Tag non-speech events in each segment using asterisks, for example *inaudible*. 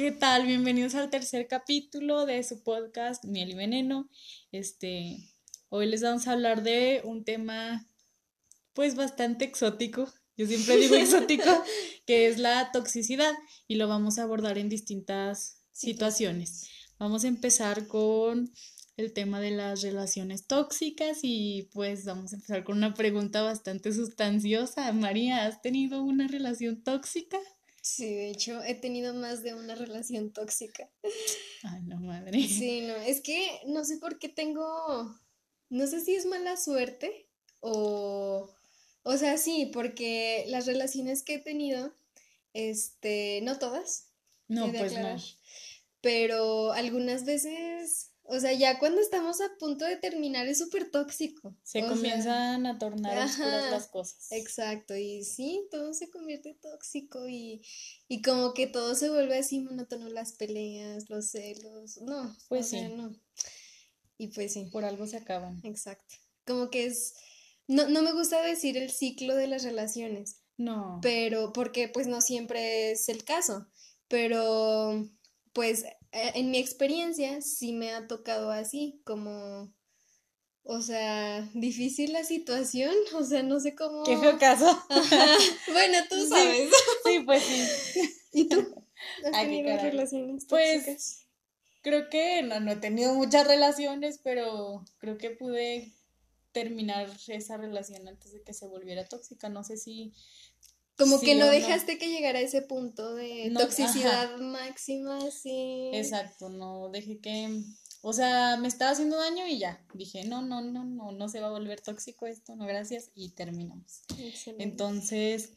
¿Qué tal? Bienvenidos al tercer capítulo de su podcast Miel y Veneno. Este, hoy les vamos a hablar de un tema pues bastante exótico. Yo siempre digo *laughs* exótico, que es la toxicidad y lo vamos a abordar en distintas situaciones. Vamos a empezar con el tema de las relaciones tóxicas y pues vamos a empezar con una pregunta bastante sustanciosa. María, ¿has tenido una relación tóxica? Sí, de hecho, he tenido más de una relación tóxica. Ay, no, madre. Sí, no, es que no sé por qué tengo, no sé si es mala suerte o, o sea, sí, porque las relaciones que he tenido, este, no todas. No, pues no. Pero algunas veces o sea, ya cuando estamos a punto de terminar es súper tóxico. Se comienzan a tornar oscuras las cosas. Exacto, y sí, todo se convierte tóxico y, y como que todo se vuelve así monótono, las peleas, los celos, no, pues sí. no. Y pues sí. Por algo se acaban. Exacto. Como que es, no, no me gusta decir el ciclo de las relaciones. No. Pero, porque pues no siempre es el caso, pero pues en mi experiencia sí me ha tocado así, como, o sea, difícil la situación, *laughs* o sea, no sé cómo. Qué feo caso. *laughs* Bueno, tú sabes. Sí, pues sí. *laughs* ¿Y tú? ¿Has tenido relaciones Pues creo que no, no he tenido muchas relaciones, pero creo que pude terminar esa relación antes de que se volviera tóxica. No sé si como que no dejaste que llegara a ese punto de toxicidad máxima, sí. Exacto, no dejé que, o sea, me estaba haciendo daño y ya, dije, no, no, no, no, no se va a volver tóxico esto, no, gracias, y terminamos. Entonces,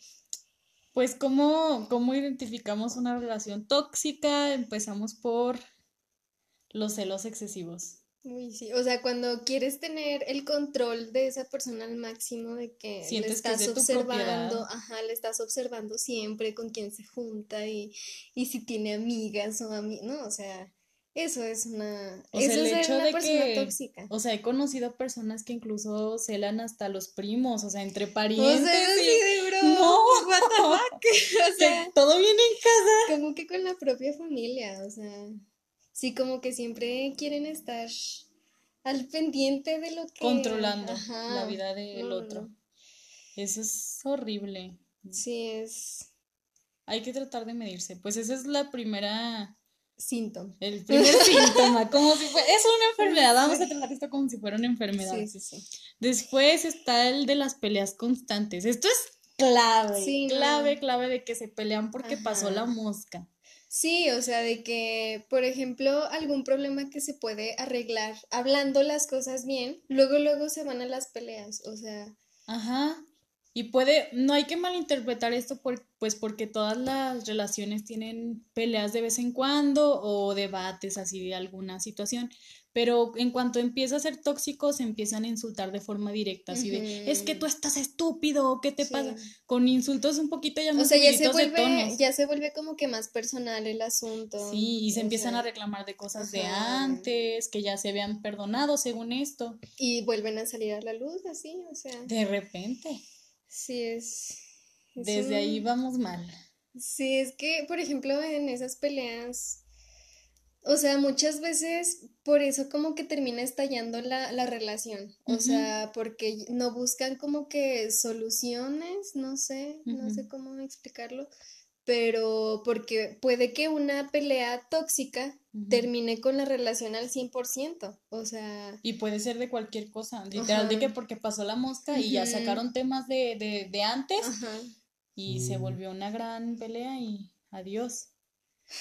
pues, ¿cómo, ¿cómo identificamos una relación tóxica? Empezamos por los celos excesivos. Uy, sí, o sea, cuando quieres tener el control de esa persona al máximo, de que le estás observando, ajá, le estás observando siempre con quién se junta y, y si tiene amigas o amigos, no, o sea, eso es una, eso es hecho una persona tóxica. O sea, he conocido personas que incluso celan hasta los primos, o sea, entre parientes. O sea, sí, bro, no, o sea, todo viene en casa. Como que con la propia familia, o sea. Sí, como que siempre quieren estar al pendiente de lo que... Controlando la vida del otro. Eso es horrible. Sí, es... Hay que tratar de medirse. Pues esa es la primera... Síntoma. El primer síntoma, *laughs* como si fuera... Es una enfermedad, vamos a tratar esto como si fuera una enfermedad. Sí, sí, sí. Después está el de las peleas constantes. Esto es clave, sí, clave, clave de que se pelean porque pasó la mosca. Sí, o sea, de que, por ejemplo, algún problema que se puede arreglar hablando las cosas bien, luego, luego se van a las peleas, o sea. Ajá. Y puede, no hay que malinterpretar esto por, pues porque todas las relaciones tienen peleas de vez en cuando o debates así de alguna situación, pero en cuanto empieza a ser tóxico se empiezan a insultar de forma directa, así de, es que tú estás estúpido, ¿qué te pasa? Con insultos un poquito ya O sea, ya se vuelve, ya se vuelve como que más personal el asunto. Sí, y se empiezan a reclamar de cosas de antes, que ya se habían perdonado según esto. Y vuelven a salir a la luz, así, o sea. De repente. Sí, es... Desde ahí vamos mal. Sí, es que, por ejemplo, en esas peleas o sea, muchas veces por eso como que termina estallando la, la relación. O sea, porque no buscan como que soluciones, no sé, no sé cómo explicarlo, pero porque puede que una pelea tóxica termine con la relación al 100%, o sea... Y puede ser de cualquier cosa, literal, de que porque pasó la mosca y ya sacaron temas de, de, de antes y se volvió una gran pelea y adiós.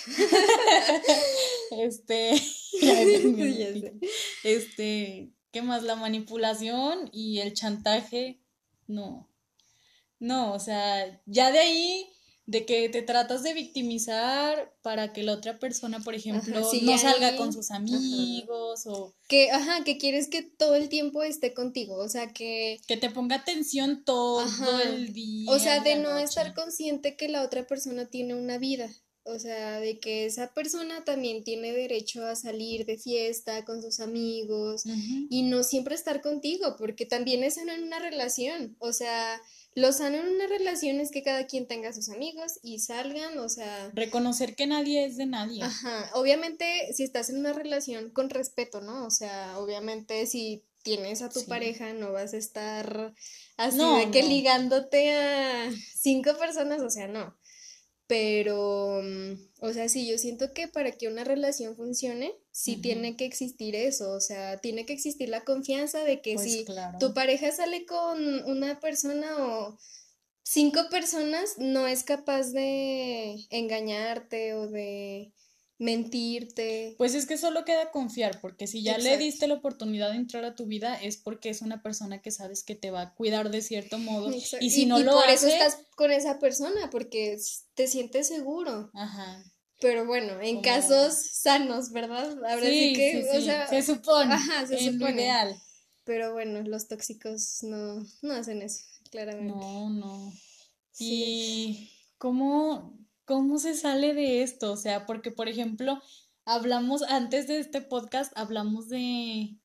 *laughs* este, *laughs* este, ¿qué más? La manipulación y el chantaje, no, no, o sea, ya de ahí, de que te tratas de victimizar para que la otra persona, por ejemplo, no salga con sus amigos o... Que, ajá, que quieres que todo el tiempo esté contigo, o sea, que... Que te ponga atención todo el día. O sea, de no estar consciente que la otra persona tiene una vida. O sea, de que esa persona también tiene derecho a salir de fiesta con sus amigos y no siempre estar contigo, porque también es en una relación. O sea, lo sano en una relación es que cada quien tenga sus amigos y salgan, o sea... Reconocer que nadie es de nadie. Ajá, obviamente si estás en una relación con respeto, ¿no? O sea, obviamente si tienes a tu pareja no vas a estar así de que ligándote a cinco personas, o sea, no. Pero, mm, o sea, sí, yo siento que para que una relación funcione, sí tiene que existir eso, o sea, tiene que existir la confianza de que pues si tu pareja sale con una persona o cinco personas, no es capaz de engañarte o de mentirte. Pues es que solo queda confiar, porque si ya le diste la oportunidad de entrar a tu vida es porque es una persona que sabes que te va a cuidar de cierto modo. Y si no lo por eso estás con esa persona, porque te sientes seguro. Ajá. Pero bueno, en casos sanos, ¿verdad? Ahora sí, que, o sea, se supone. Ajá, se supone. ideal. Pero bueno, los tóxicos no, no hacen eso, claramente. No, no. Y cómo ¿cómo se sale de esto? O sea, porque, por ejemplo, hablamos, antes de este podcast, hablamos de,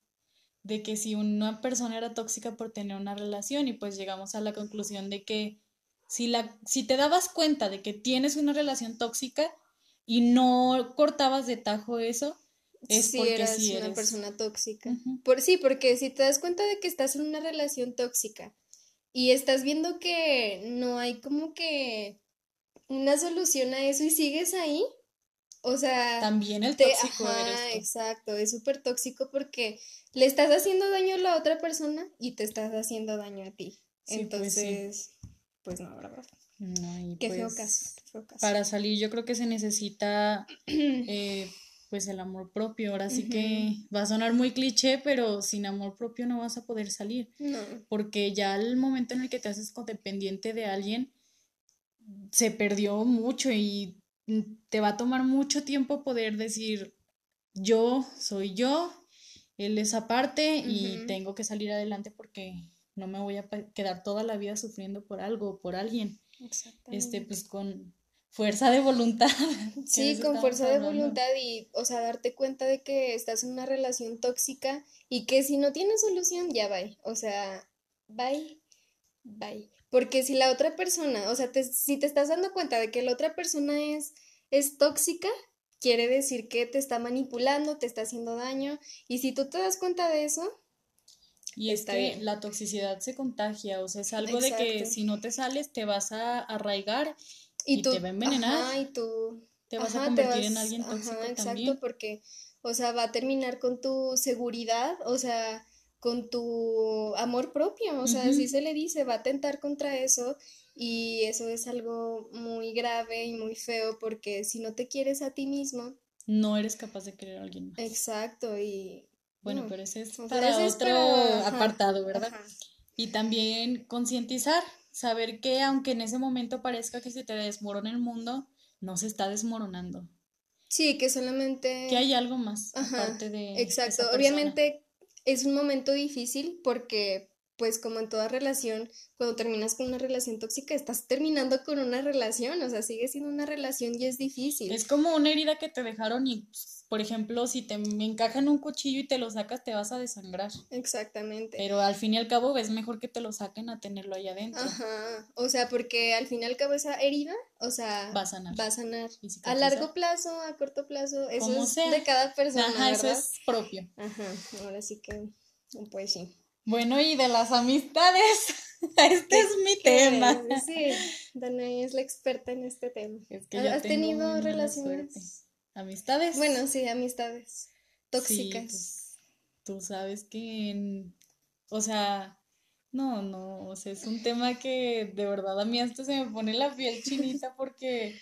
de que si una persona era tóxica por tener una relación y pues llegamos a la conclusión de que si, la, si te dabas cuenta de que tienes una relación tóxica y no cortabas de tajo eso, es porque eras una persona tóxica. Por sí, porque si te das cuenta de que estás en una relación tóxica y estás viendo que no hay como que una solución a eso y sigues ahí, o sea... También el tóxico ajá, exacto, es súper tóxico porque le estás haciendo daño a la otra persona y te estás haciendo daño a ti. Pues Entonces, pues, no, verdad. No, Qué feo, pues, caso, Para salir yo creo que se necesita *clears throat* eh, pues el amor propio. Ahora sí que va a sonar muy cliché, pero sin amor propio no vas a poder salir. No. Porque ya el momento en el que te haces codependiente de alguien, se perdió mucho y te va a tomar mucho tiempo poder decir, yo soy yo, él es aparte y tengo que salir adelante porque no me voy a quedar toda la vida sufriendo por algo o por alguien. Este, pues con fuerza de voluntad. *laughs* Sí, con fuerza de voluntad y, o sea, darte cuenta de que estás en una relación tóxica y que si no tienes solución, ya bye. O sea, bye, bye. Porque si la otra persona, o sea, si te estás dando cuenta de que la otra persona es, es tóxica, quiere decir que te está manipulando, te está haciendo daño. Y si tú te das cuenta de eso... Y es que la toxicidad se contagia, o sea, es algo de que si no te sales te vas a arraigar y, te va a envenenar. y tú... Te vas a convertir en alguien tóxico ajá, exacto, porque, o sea, va a terminar con tu seguridad, o sea, con tu amor propio, o sea, así se le dice, va a atentar contra eso y eso es algo muy grave y muy feo porque si no te quieres a ti mismo, no eres capaz de querer a alguien más. Exacto, y bueno, pero ese es para otro apartado, ¿verdad? Y también concientizar, saber que aunque en ese momento parezca que se te desmorona el mundo, no se está desmoronando. Sí, que solamente... Que hay algo más aparte de... Exacto, obviamente es un momento difícil porque, pues como en toda relación, cuando terminas con una relación tóxica, estás terminando con una relación, o sea, sigue siendo una relación y es difícil. Es como una herida que te dejaron y por ejemplo, si te encajan un cuchillo y te lo sacas, te vas a desangrar. Exactamente. Pero al fin y al cabo es mejor que te lo saquen a tenerlo ahí adentro. Ajá. O sea, porque al fin y al cabo esa herida, o sea, va a sanar. Va a sanar. A largo plazo, a corto plazo, eso es de cada persona. Ajá, eso es propio. Ajá. Ahora sí que, pues sí. Bueno, y de las amistades. *laughs* Este es mi tema. Sí, *laughs* Danae es la experta en este tema. Es que ¿Has tenido relaciones? ¿Amistades? Bueno, sí, amistades tóxicas. Pues, tú sabes que, o sea, no, no, o sea, es un tema que de verdad a mí hasta se me pone la piel chinita *laughs* porque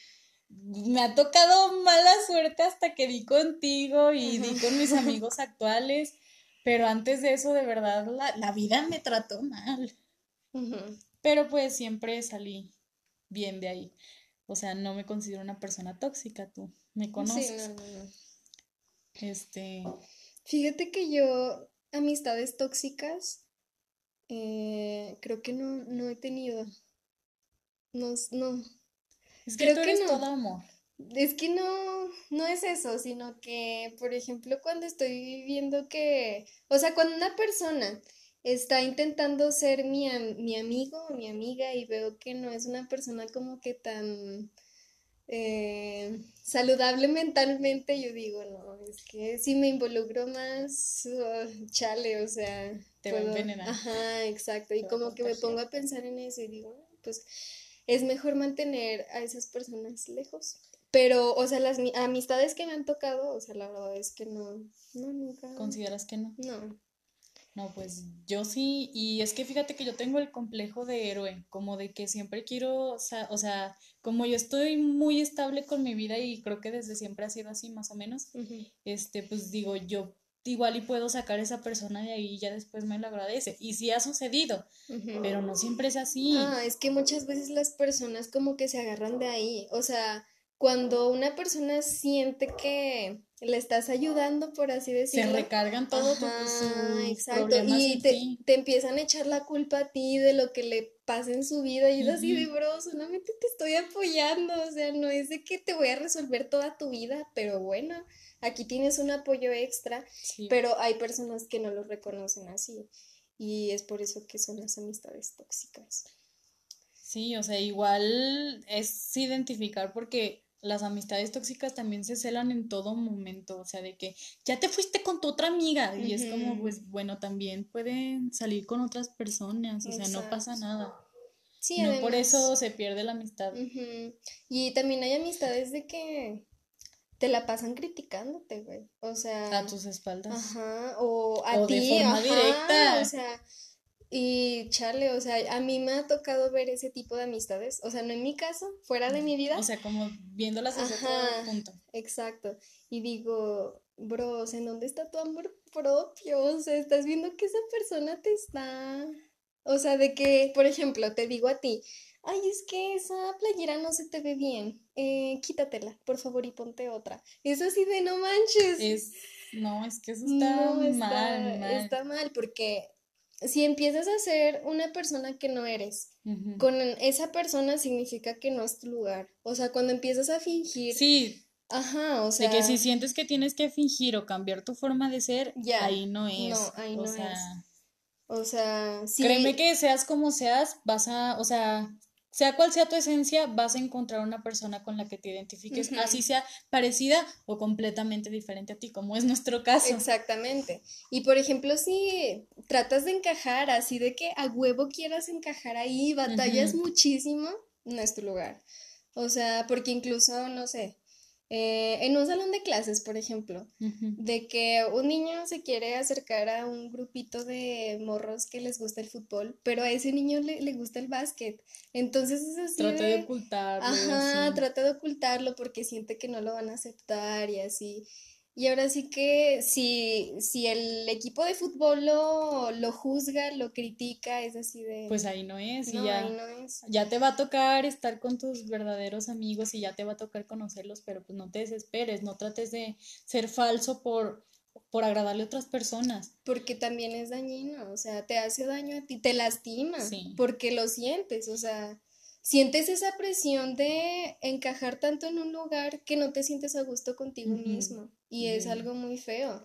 me ha tocado mala suerte hasta que di contigo y di con mis amigos actuales, pero antes de eso, de verdad, la, vida me trató mal. Pero pues siempre salí bien de ahí. O sea, no me considero una persona tóxica, tú me conoces. Sí, no, no, no. Este. Fíjate que yo, amistades tóxicas, eh, creo que no, no he tenido. No, no. Es que creo que no. todo amor. Es que no, no es eso, sino que, por ejemplo, cuando estoy viendo que, o sea, cuando una persona está intentando ser mi, mi amigo o mi amiga y veo que no es una persona como que tan eh, saludable *laughs* mentalmente, yo digo, no, es que si me involucro más, oh, chale, o sea, te va a envenenar. Ajá, exacto, y como que me pongo a pensar en eso y digo, pues es mejor mantener a esas personas lejos. Pero, o sea, las amistades que me han tocado, o sea, la verdad es que no, no, nunca. ¿Consideras que no? No. No, pues yo sí, y es que fíjate que yo tengo el complejo de héroe, como de que siempre quiero, o sea, o sea como yo estoy muy estable con mi vida y creo que desde siempre ha sido así más o menos, este, pues digo, yo igual y puedo sacar a esa persona de ahí y ya después me lo agradece. Y sí ha sucedido, pero no siempre es así. Ah, es que muchas veces las personas como que se agarran de ahí, o sea, cuando una persona siente que le estás ayudando, por así decirlo. Se recargan todo exacto. Y te, te, empiezan a echar la culpa a ti de lo que le pasa en su vida y es así de bro, solamente te estoy apoyando, o sea, no es de que te voy a resolver toda tu vida, pero bueno, aquí tienes un apoyo extra, pero hay personas que no lo reconocen así y es por eso que son las amistades tóxicas. Sí, o sea, igual es identificar porque las amistades tóxicas también se celan en todo momento, o sea, de que ya te fuiste con tu otra amiga y es como, pues bueno, también pueden salir con otras personas, o sea, no pasa nada. Sí, no por eso se pierde la amistad. Y también hay amistades de que te la pasan criticándote, güey. O sea, a tus espaldas. Ajá, o a ti, de forma directa. O sea, y chale, o sea, a mí me ha tocado ver ese tipo de amistades, o sea, no en mi caso, fuera de mi vida. O sea, como viéndolas desde punto. Exacto. Y digo, bro, o sea, ¿en dónde está tu amor propio? O sea, estás viendo que esa persona te está. O sea, de que, por ejemplo, te digo a ti, ay, es que esa playera no se te ve bien, eh, quítatela, por favor, y ponte otra. Es así de no manches. Es, no, es que eso está mal, mal. Está mal, porque si empiezas a ser una persona que no eres, con esa persona significa que no es tu lugar. O sea, cuando empiezas a fingir. Sí. Ajá, o sea. De que si sientes que tienes que fingir o cambiar tu forma de ser, ya, ahí no es. No, ahí no es. O sea, Créeme que seas como seas, vas a, o sea, sea cual sea tu esencia, vas a encontrar una persona con la que te identifiques, así sea parecida o completamente diferente a ti, como es nuestro caso. Exactamente. Y por ejemplo, si tratas de encajar así de que a huevo quieras encajar ahí, batallas muchísimo, no es tu lugar. O sea, porque incluso, no sé, eh, en un salón de clases, por ejemplo, de que un niño se quiere acercar a un grupito de morros que les gusta el fútbol, pero a ese niño le, le gusta el básquet. Entonces es así. Trata de, ocultarlo. Ajá, trata de ocultarlo porque siente que no lo van a aceptar y así. Y ahora sí que si, si el equipo de fútbol lo, lo, juzga, lo critica, es así de... Pues ahí no es. y ya, ya te va a tocar estar con tus verdaderos amigos y ya te va a tocar conocerlos, pero pues no te desesperes, no trates de ser falso por, por agradarle a otras personas. Porque también es dañino, o sea, te hace daño a ti, te lastima, porque lo sientes, o sea sientes esa presión de encajar tanto en un lugar que no te sientes a gusto contigo mismo. Y es algo muy feo.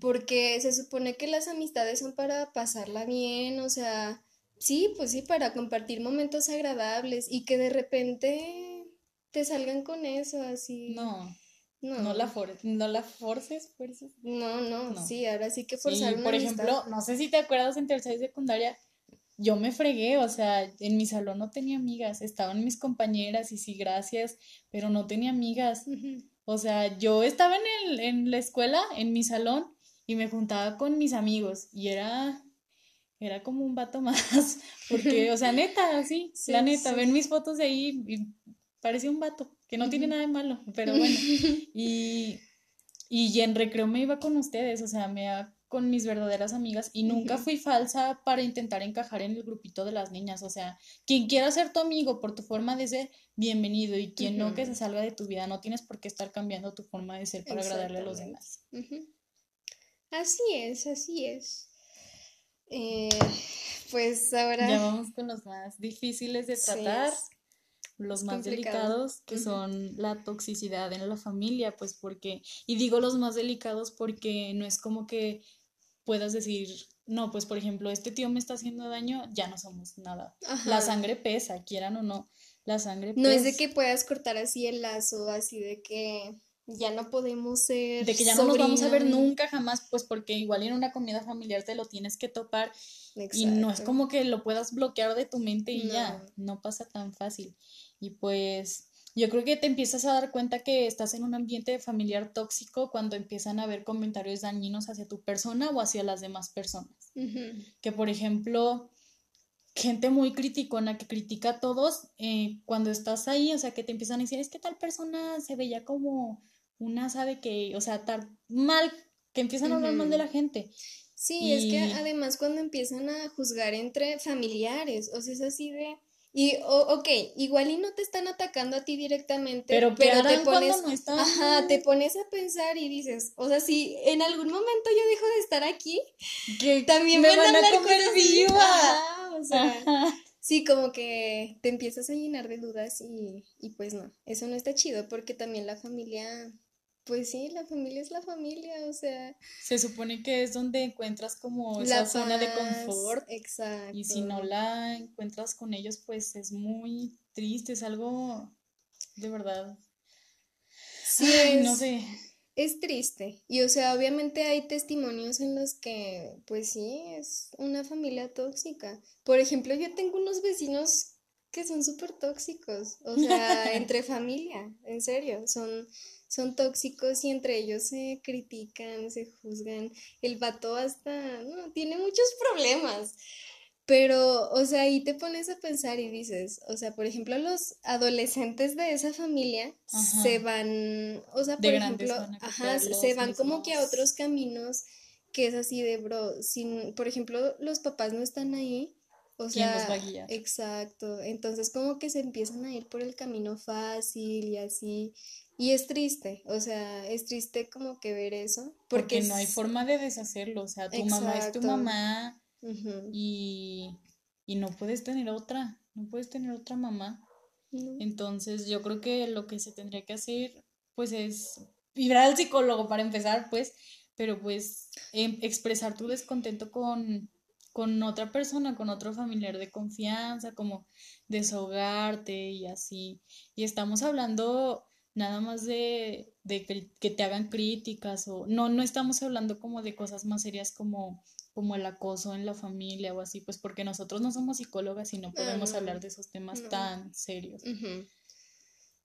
Porque se supone que las amistades son para pasarla bien, o sea, sí, pues sí, para compartir momentos agradables y que de repente te salgan con eso, así. No. No, no la, no la forces, fuerzas. No, no, sí, ahora sí que forzar Por ejemplo, no sé si te acuerdas en tercera y secundaria, yo me fregué, o sea, en mi salón no tenía amigas, estaban mis compañeras y sí, gracias, pero no tenía amigas. O sea, yo estaba en, el, en la escuela, en mi salón, y me juntaba con mis amigos, y era, era como un vato *laughs* más, porque, o sea, neta, así, la neta, ven mis fotos de ahí y parecía un vato, que no tiene nada de malo, pero bueno, *laughs* y, y en recreo me iba con ustedes, o sea, me con mis verdaderas amigas y nunca fui falsa para intentar encajar en el grupito de las niñas. O sea, quien quiera ser tu amigo por tu forma de ser, bienvenido. Y quien no, que se salga de tu vida. No tienes por qué estar cambiando tu forma de ser para agradarle a los demás. Así es, así es. Eh, pues ahora... Ya vamos con los más difíciles de tratar los más delicados, que son la toxicidad en la familia, pues porque, y digo los más delicados porque no es como que puedas decir, no, pues por ejemplo, este tío me está haciendo daño, ya no somos nada. La sangre pesa, quieran o no, la sangre No es de pesa. que puedas cortar así el lazo, así de que ya no podemos ser De que ya no nos vamos a ver nunca jamás, pues porque igual en una comida familiar te lo tienes que topar y no es Exacto. como que lo puedas bloquear de tu mente y ya, no pasa tan fácil. Y pues yo creo que te empiezas a dar cuenta que estás en un ambiente familiar tóxico cuando empiezan a haber comentarios dañinos hacia tu persona o hacia las demás personas. Que por ejemplo, gente muy criticona que critica a todos, eh, cuando estás ahí, o sea, que te empiezan a decir, es que tal persona se veía como una, sabe que, o sea, tal mal, que empiezan a hablar mal de la gente. Sí, es que además cuando empiezan a juzgar entre familiares, o sea, es así de... Y, ok, igual y no te están atacando a ti directamente, pero ¿qué pero te pones, no están? ajá, te pones a pensar y dices, o sea, si en algún momento yo dejo de estar aquí, Que también me van a van a hablar comer viva. O sea, Ajá. sí, como que te empiezas a llenar de dudas y, y pues no, eso no está chido porque también la familia, pues sí, la familia es la familia, o sea, Se supone que es donde encuentras como esa zona de confort y si no exacto. la encuentras con ellos, pues es muy triste, es algo de verdad. Sí, Ay, no es, sé. es triste. Y o sea, obviamente hay testimonios en los que, pues sí, es una familia tóxica. Por ejemplo, yo tengo unos vecinos que son súper tóxicos. O sea, *laughs* entre familia, en serio, son, son tóxicos y entre ellos se critican, se juzgan. El vato hasta, no, tiene muchos problemas. Pero, o sea, ahí te pones a pensar y dices, o sea, por ejemplo, los adolescentes de esa familia se van, o sea, por ejemplo, van ajá, se van como que a otros caminos que es así de, bro, sin, por ejemplo, los papás no están ahí, o ¿Quién los va a sea, guiar? exacto, entonces como que se empiezan a ir por el camino fácil y así, y es triste, o sea, es triste como que ver eso, porque Porque no hay forma de deshacerlo. O sea, tu mamá es tu mamá y, y no puedes tener otra, no puedes tener otra mamá. no, Entonces, yo creo que lo que se tendría que hacer, pues, es ir al psicólogo para empezar, pues, pero pues em- expresar tu descontento con, con otra persona, con otro familiar de confianza, como desahogarte y así. Y estamos hablando nada más de, que te hagan críticas o no, no estamos hablando como de cosas más serias como, como el acoso en la familia o así, pues porque nosotros no somos psicólogas y no podemos hablar de esos temas no. tan serios.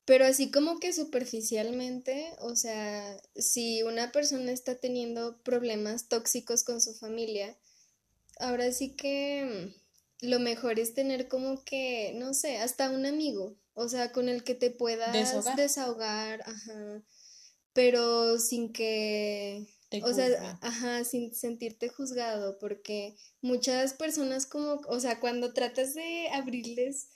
Pero así como que superficialmente, o sea, si una persona está teniendo problemas tóxicos con su familia, ahora sí que mm, lo mejor es tener como que, no sé, hasta un amigo, o sea, con el que te puedas Desahogar, desahogar, ajá, pero sin que, te o sea, ajá, sin sentirte juzgado, porque muchas personas como, o sea, cuando tratas de abrirles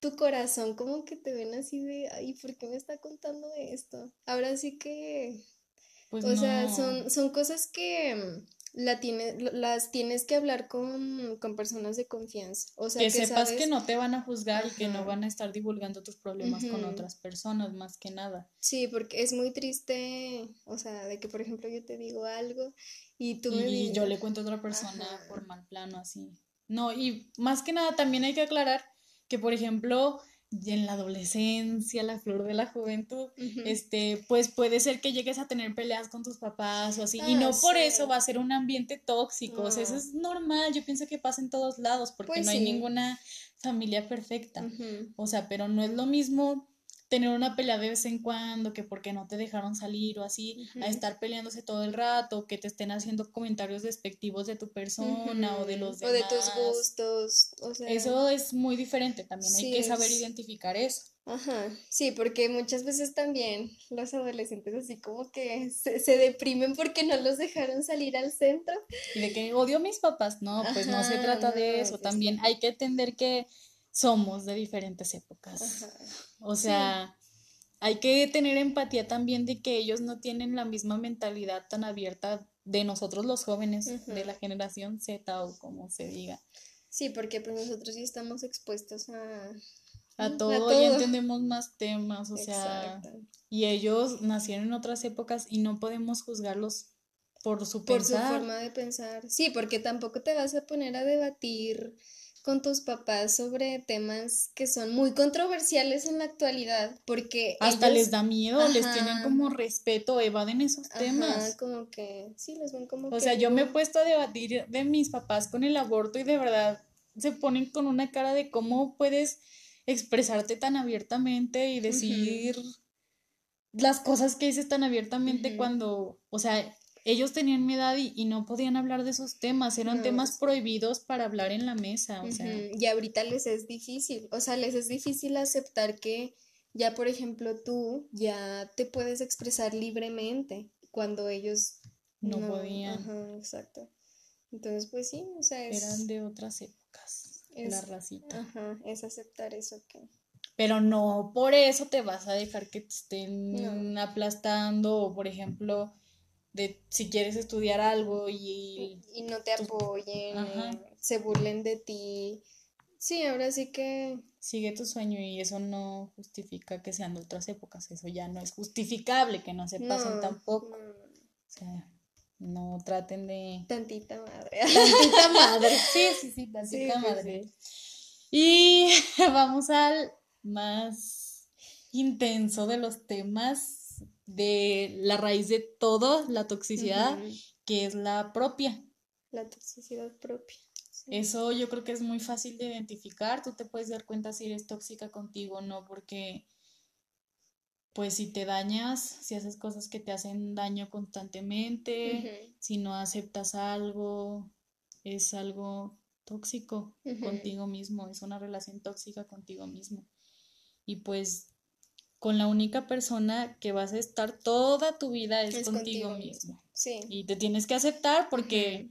tu corazón como que te ven así de, ay, ¿por qué me está contando esto? Ahora sí que, Pues o sea, son, son cosas que mm, la tiene, las tienes que hablar con, con personas de confianza. O sea, que que sepas que no te van a juzgar y que no van a estar divulgando tus problemas con otras personas, más que nada. Sí, porque es muy triste, o sea, de que por ejemplo yo te digo algo y tú me Y yo le cuento a otra persona por mal plano, así. No, y más que nada también hay que aclarar que, por ejemplo, en la adolescencia, la flor de la juventud, este, pues puede ser que llegues a tener peleas con tus papás o así, y no Ah, por eso va a ser un ambiente tóxico, o sea, eso no, es normal, yo pienso que pasa en todos lados, porque pues no hay ninguna familia perfecta, o sea, pero no es lo mismo tener una pelea de vez en cuando, que porque no te dejaron salir o así, a estar peleándose todo el rato, que te estén haciendo comentarios despectivos de tu persona o de los O de tus demás. gustos, o sea, Eso es muy diferente, también hay que saber es. identificar eso. Ajá, sí, porque muchas veces también los adolescentes así como que se, se deprimen porque no los dejaron salir al centro. Y de que odio a mis papás, no, pues no se trata de no, eso, pues también hay que entender que somos de diferentes épocas. Ajá, O sí, sea, hay que tener empatía también de que ellos no tienen la misma mentalidad tan abierta de nosotros los jóvenes, de la generación Z o como se diga. Sí, porque pues nosotros ya estamos expuestos a, A mm, a todo ya todo. entendemos más temas, o sea, y ellos nacieron en otras épocas y no podemos juzgarlos por su por su forma de pensar. Sí, porque tampoco te vas a poner a debatir con tus papás sobre temas que son muy controversiales en la actualidad, porque hasta les da miedo, les tienen como respeto, evaden esos temas. como que sí, les ven como O sea, yo me he puesto a debatir de mis papás con el aborto y de verdad se ponen con una cara de cómo puedes expresarte tan abiertamente y decir las cosas que dices tan abiertamente cuando, o sea, ellos tenían mi edad y, no podían hablar de esos temas, eran temas prohibidos para hablar en la mesa, o sea. Y ahorita les es difícil, o sea, les es difícil aceptar que ya, por ejemplo, tú ya te puedes expresar libremente cuando ellos no, podían. Ajá, exacto. Entonces, pues sí, o sea, eran de otras épocas, la racita. Ajá, es aceptar eso que pero no por eso te vas a dejar que te estén aplastando o por ejemplo de si quieres estudiar algo y, y no te apoyen, se burlen de ti. Sí, ahora sí que... Sigue tu sueño y eso no justifica que sean de otras épocas, eso ya no es justificable, que no se pasen tampoco. O sea, no traten de... Tantita madre. Tantita madre, *laughs* sí, sí, sí, tantita madre. Y *laughs* vamos al más intenso de los temas de la raíz de todo, la toxicidad, que es la propia. La toxicidad propia. Eso yo creo que es muy fácil de identificar. Tú te puedes dar cuenta si eres tóxica contigo o no, porque pues si te dañas, si haces cosas que te hacen daño constantemente, si no aceptas algo, es algo tóxico contigo mismo, es una relación tóxica contigo mismo. Y pues con la única persona que vas a estar toda tu vida es, contigo, mismo. Sí. Y te tienes que aceptar porque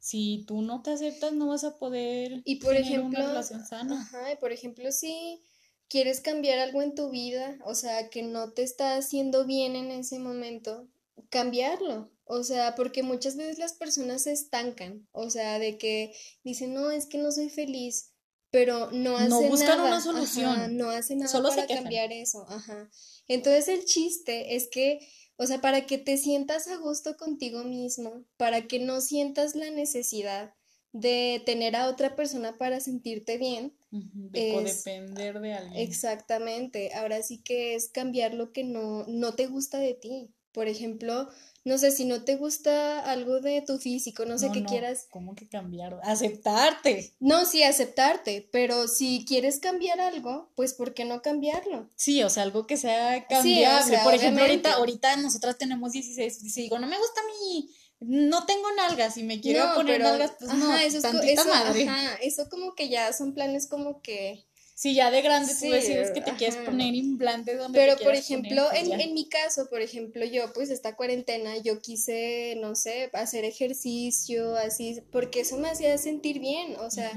si tú no te aceptas no vas a poder y por tener ejemplo, una relación sana. Ajá, y por ejemplo, si quieres cambiar algo en tu vida, o sea, que no te está haciendo bien en ese momento, cambiarlo. O sea, porque muchas veces las personas se estancan, o sea, de que dicen, no, es que no soy feliz pero no hace no buscan una solución. no hace nada Solo para cambiar eso. Ajá. Entonces el chiste es que, o sea, para que te sientas a gusto contigo mismo, para que no sientas la necesidad de tener a otra persona para sentirte bien. De codepender de alguien. Exactamente. Ahora sí que es cambiar lo que no, no te gusta de ti. Por ejemplo, no sé, si no te gusta algo de tu físico, no sé qué quieras. ¿Cómo que cambiar? Aceptarte. No, sí, aceptarte, pero si quieres cambiar algo, pues ¿por qué no cambiarlo? Sí, o sea, algo que sea cambiable. Por ejemplo, ahorita, ahorita nosotras tenemos 16, si digo, no me gusta mi no tengo nalgas y me quiero poner nalgas, pues no, eso, eso, madre. Ajá, eso como que ya son planes como que Sí, ya de grande tú decides que te quieres poner implantes donde Pero, por ejemplo, en, en, mi caso, por ejemplo, yo, pues esta cuarentena, yo quise, no sé, hacer ejercicio, así, porque eso me hacía sentir bien, o sea,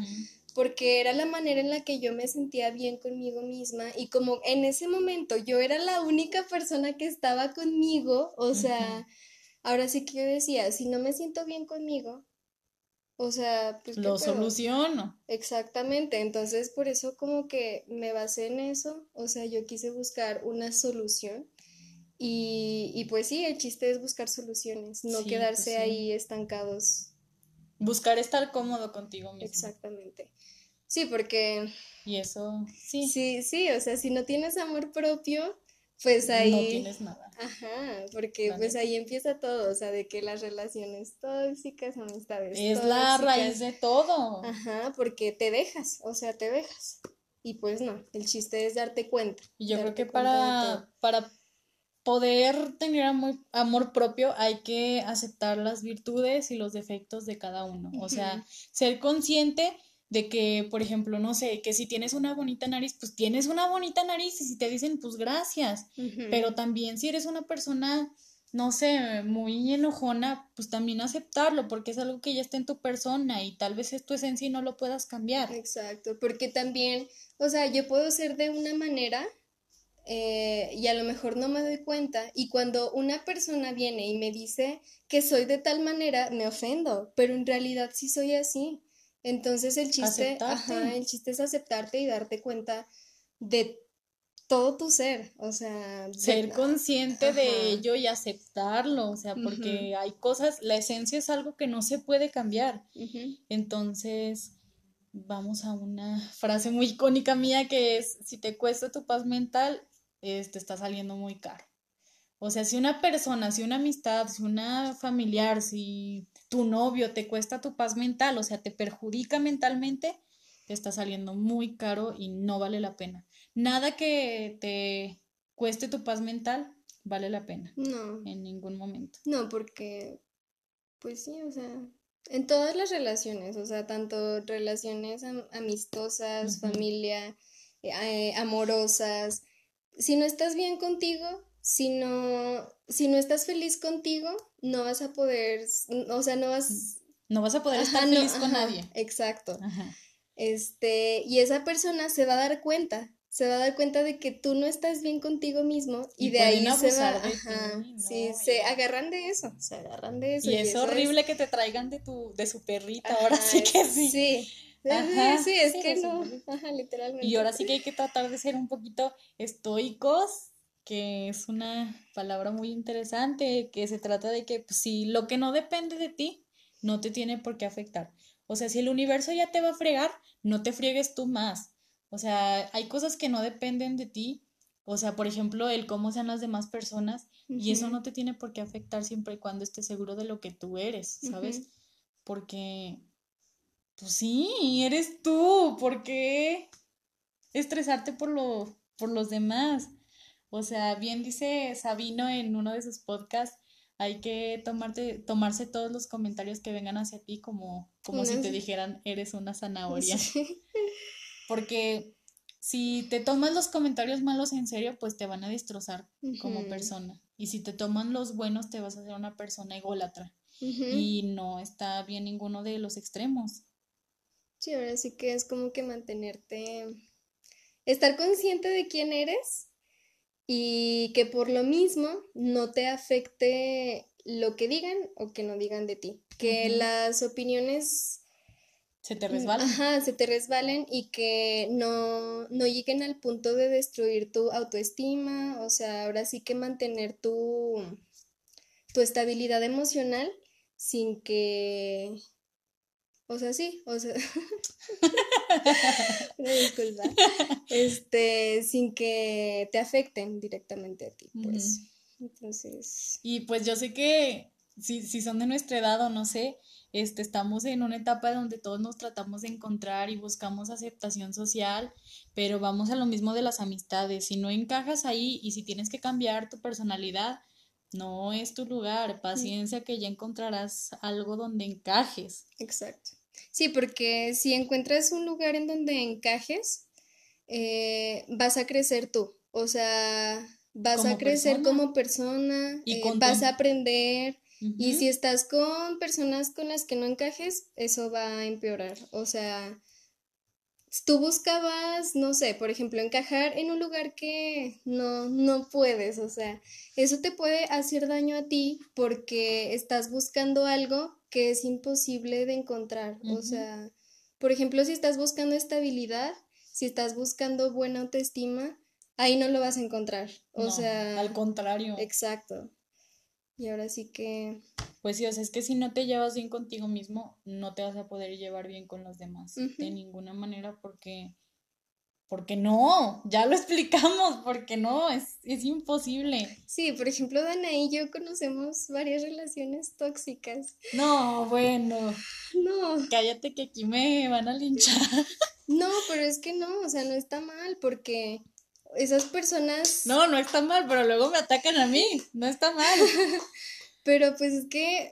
porque era la manera en la que yo me sentía bien conmigo misma y como en ese momento yo era la única persona que estaba conmigo, o sea, ahora sí que yo decía, si no me siento bien conmigo, o sea, pues... Lo soluciono. Exactamente, entonces por eso como que me basé en eso, o sea, yo quise buscar una solución y, y pues sí, el chiste es buscar soluciones, no pues quedarse ahí estancados. Buscar estar cómodo contigo mismo. Exactamente. Sí, porque... Y eso, sí. Sí, sí, o sea, si no tienes amor propio, pues ahí... No tienes nada. Ajá, porque pues ahí empieza todo, o sea, de que las relaciones tóxicas, amistades Es la raíz de todo. Ajá, porque te dejas, o sea, te dejas. Y pues no, el chiste es darte cuenta. Y yo creo que para, para poder tener amor, amor, propio hay que aceptar las virtudes y los defectos de cada uno. O sea, ser consciente de que, por ejemplo, no sé, que si tienes una bonita nariz, pues tienes una bonita nariz y si te dicen, pues gracias, pero también si eres una persona, no sé, muy enojona, pues también aceptarlo, porque es algo que ya está en tu persona y tal vez es tu esencia y no lo puedas cambiar. Exacto, porque también, o sea, yo puedo ser de una manera eh, y a lo mejor no me doy cuenta y cuando una persona viene y me dice que soy de tal manera, me ofendo, pero en realidad sí soy así. Entonces el chiste, ajá, el chiste es aceptarte y darte cuenta de todo tu ser, o sea, ser consciente de ello y aceptarlo, o sea, porque hay cosas, la esencia es algo que no se puede cambiar. Entonces, vamos a una frase muy icónica mía que es, si te cuesta tu paz mental, te está saliendo muy caro. O sea, si una persona, si una amistad, si una familiar, si tu novio te cuesta tu paz mental, o sea, te perjudica mentalmente, te está saliendo muy caro y no vale la pena. Nada que te cueste tu paz mental vale la pena. No. En ningún momento. No, porque, pues sí, o sea, en todas las relaciones, o sea, tanto relaciones amistosas, familia, eh, amorosas, si no estás bien contigo, si no, si no estás feliz contigo, no vas a poder, o sea, no vas... No vas a poder estar feliz con nadie. Exacto. Este, y esa persona se va a dar cuenta, se va a dar cuenta de que tú no estás bien contigo mismo y, de ahí se va, ajá, sí, se agarran de eso, se agarran de eso. Y, es horrible que te traigan de tu, de su perrita, ahora sí que sí. Sí. sí, es que no, ajá, literalmente. Y ahora sí que hay que tratar de ser un poquito estoicos que es una palabra muy interesante, que se trata de que pues, si lo que no depende de ti no te tiene por qué afectar. O sea, si el universo ya te va a fregar, no te friegues tú más. O sea, hay cosas que no dependen de ti. O sea, por ejemplo, el cómo sean las demás personas. Y eso no te tiene por qué afectar siempre y cuando estés seguro de lo que tú eres, ¿sabes? Porque, pues sí, eres tú. ¿Por qué estresarte por, lo, por los demás? O sea, bien dice Sabino en uno de sus podcasts, hay que tomarte, tomarse todos los comentarios que vengan hacia ti como, como si te dijeran eres una zanahoria. *laughs* Porque si te tomas los comentarios malos en serio, pues te van a destrozar como persona. Y si te toman los buenos, te vas a hacer una persona ególatra. Y no está bien ninguno de los extremos. Sí, ahora sí que es como que mantenerte, estar consciente de quién eres y que por lo mismo no te afecte lo que digan o que no digan de ti. Que las opiniones se te resbalen. Ajá, se te resbalen y que no, no lleguen al punto de destruir tu autoestima, o sea, ahora sí que mantener tu, tu estabilidad emocional sin que o sea, sí, o sea, *laughs* disculpa, este, sin que te afecten directamente a ti, pues. Entonces. Y pues yo sé que si, si son de nuestra edad o no sé, este, estamos en una etapa donde todos nos tratamos de encontrar y buscamos aceptación social, pero vamos a lo mismo de las amistades. Si no encajas ahí y si tienes que cambiar tu personalidad, no es tu lugar. Paciencia que ya encontrarás algo donde encajes. Exacto. Sí, porque si encuentras un lugar en donde encajes, eh, vas a crecer tú. O sea, vas a crecer como persona, y eh, vas a aprender. Y si estás con personas con las que no encajes, eso va a empeorar. O sea, tú buscabas, no sé, por ejemplo, encajar en un lugar que no, no puedes, o sea, eso te puede hacer daño a ti porque estás buscando algo que es imposible de encontrar. O sea, por ejemplo, si estás buscando estabilidad, si estás buscando buena autoestima, ahí no lo vas a encontrar. O sea. Al contrario. Exacto. Y ahora sí que. Pues sí, o sea, es que si no te llevas bien contigo mismo, no te vas a poder llevar bien con los demás. De ninguna manera, porque porque no, ya lo *laughs* explicamos, porque no, es, es imposible. Sí, por ejemplo, Dana y yo conocemos varias relaciones tóxicas. No, bueno. No. Cállate que aquí me van a linchar. *laughs* No, pero es que no, o sea, no está mal, porque esas personas... No, no está mal, pero luego me atacan a mí, no está mal. *laughs* pero pues es que,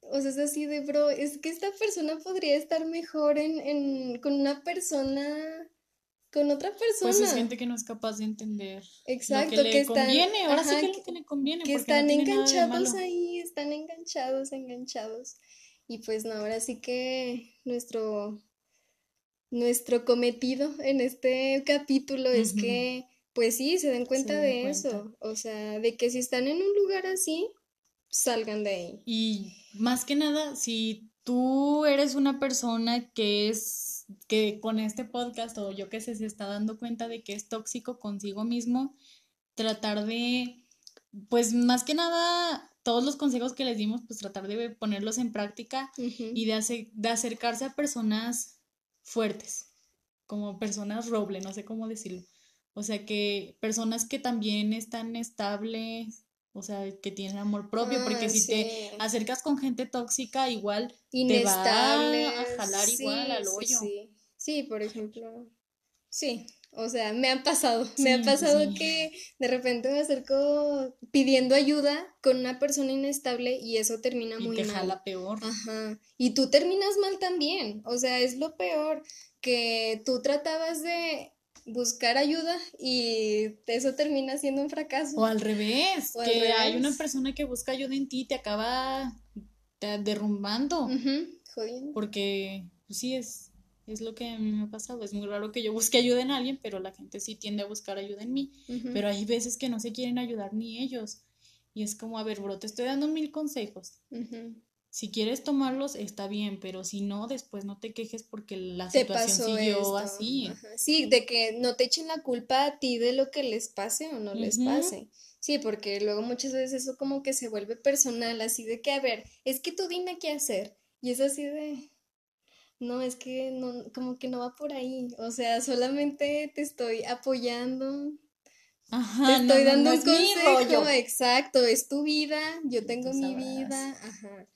o sea, es así de, bro, es que esta persona podría estar mejor en, en, con una persona con otra persona. Pues es gente que no es capaz de entender Exacto, lo que le conviene. Ahora sí que, lo que le conviene. Que están enganchados ahí, están enganchados, enganchados. Y pues no, ahora sí que nuestro, nuestro cometido en este capítulo es que, pues sí, se den cuenta de eso. O sea, de que si están en un lugar así, salgan de ahí. Y más que nada, si tú eres una persona que es, que con este podcast o yo qué sé, se está dando cuenta de que es tóxico consigo mismo, tratar de, pues más que nada, todos los consejos que les dimos, pues tratar de ponerlos en práctica y de, de acercarse a personas fuertes, como personas roble, no sé cómo decirlo. O sea, que personas que también están estables, o sea, que tienen amor propio, porque ah, si te acercas con gente tóxica, igual te va a jalar igual al hoyo. Sí, sí, por ejemplo, sí, o sea, me ha pasado, me ha pasado que de repente me acerco pidiendo ayuda con una persona inestable y eso termina y muy te jala peor. Ajá. Y tú terminas mal también, o sea, es lo peor que tú tratabas de buscar ayuda y eso termina siendo un fracaso. O al revés, que hay una persona que busca ayuda en ti y te acaba derrumbando. Jodiendo. Porque, pues sí, es, es lo que a mí me ha pasado. Es muy raro que yo busque ayuda en alguien, pero la gente sí tiende a buscar ayuda en mí. Pero hay veces que no se quieren ayudar ni ellos. Y es como, a ver, bro, te estoy dando mil consejos. Si quieres tomarlos, está bien, pero si no, después no te quejes porque la situación siguió así. Sí, de que no te echen la culpa a ti de lo que les pase o no les pase. Sí, porque luego muchas veces eso como que se vuelve personal, así de que, a ver, es que tú dime qué hacer. Y es así de, no, es que no, como que no va por ahí. O sea, solamente te estoy apoyando. Ajá, te estoy dando un consejo. Exacto, es tu vida, yo tengo mi vida. Ajá.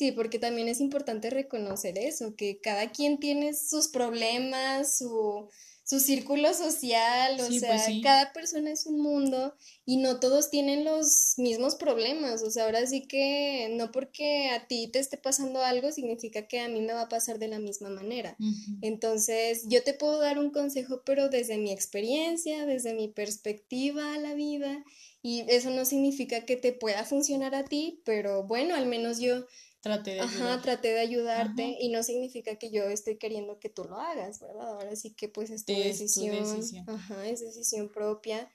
Sí, porque también es importante reconocer eso, que cada quien tiene sus problemas, su, su círculo social, o pues sea, cada persona es un mundo y no todos tienen los mismos problemas, o sea, ahora sí que no porque a ti te esté pasando algo significa que a mí me va a pasar de la misma manera. Entonces, yo te puedo dar un consejo, pero desde mi experiencia, desde mi perspectiva a la vida, y eso no significa que te pueda funcionar a ti, pero bueno, al menos yo Traté de Ajá, traté de ayudarte y no significa que yo estoy queriendo que tú lo hagas, ¿verdad? Ahora sí que pues es tu, decisión, Ajá, es decisión propia.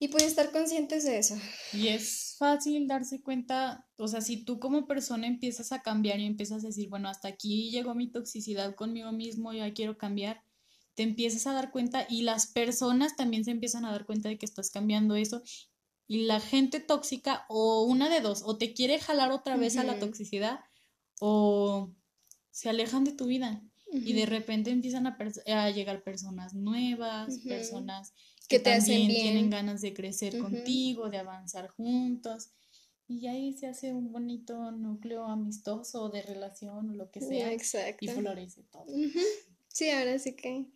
Y puedes estar conscientes de eso. Y es fácil darse cuenta, o sea, si tú como persona empiezas a cambiar y empiezas a decir, bueno, hasta aquí llegó mi toxicidad conmigo mismo, ya quiero cambiar, te empiezas a dar cuenta y las personas también se empiezan a dar cuenta de que estás cambiando eso y la gente tóxica, o una de dos, o te quiere jalar otra vez a la toxicidad, o se alejan de tu vida. Y de repente empiezan a, a llegar personas nuevas, personas que, también tienen ganas de crecer contigo, de avanzar juntos. Y ahí se hace un bonito núcleo amistoso de relación o lo que sea. Exacto. Y florece todo. Sí, ahora sí que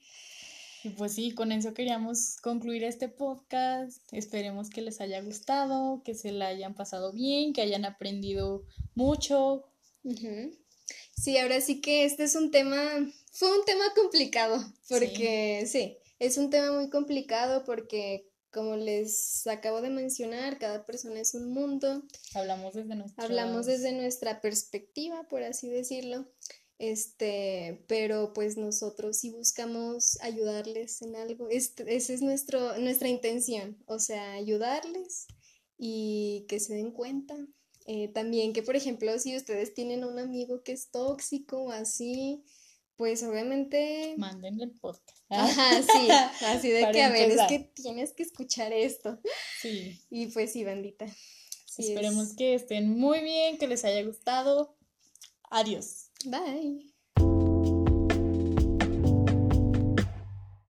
y pues sí, con eso queríamos concluir este podcast. Esperemos que les haya gustado, que se la hayan pasado bien, que hayan aprendido mucho. Sí, ahora sí que este es un tema, fue un tema complicado, porque sí. es un tema muy complicado porque como les acabo de mencionar, cada persona es un mundo. Hablamos desde nuestra... Hablamos desde nuestra perspectiva, por así decirlo. Este, pero pues nosotros sí buscamos ayudarles en algo. Este, esa es nuestro, nuestra intención, o sea, ayudarles y que se den cuenta. Eh, también que, por ejemplo, si ustedes tienen un amigo que es tóxico o así, pues obviamente... Mándenle el podcast. Ajá, sí, *laughs* así de que, a ver, es que tienes que escuchar esto. Sí. Y pues sí, bandita. Esperemos que estén muy bien, que les haya gustado. Adiós. Bye.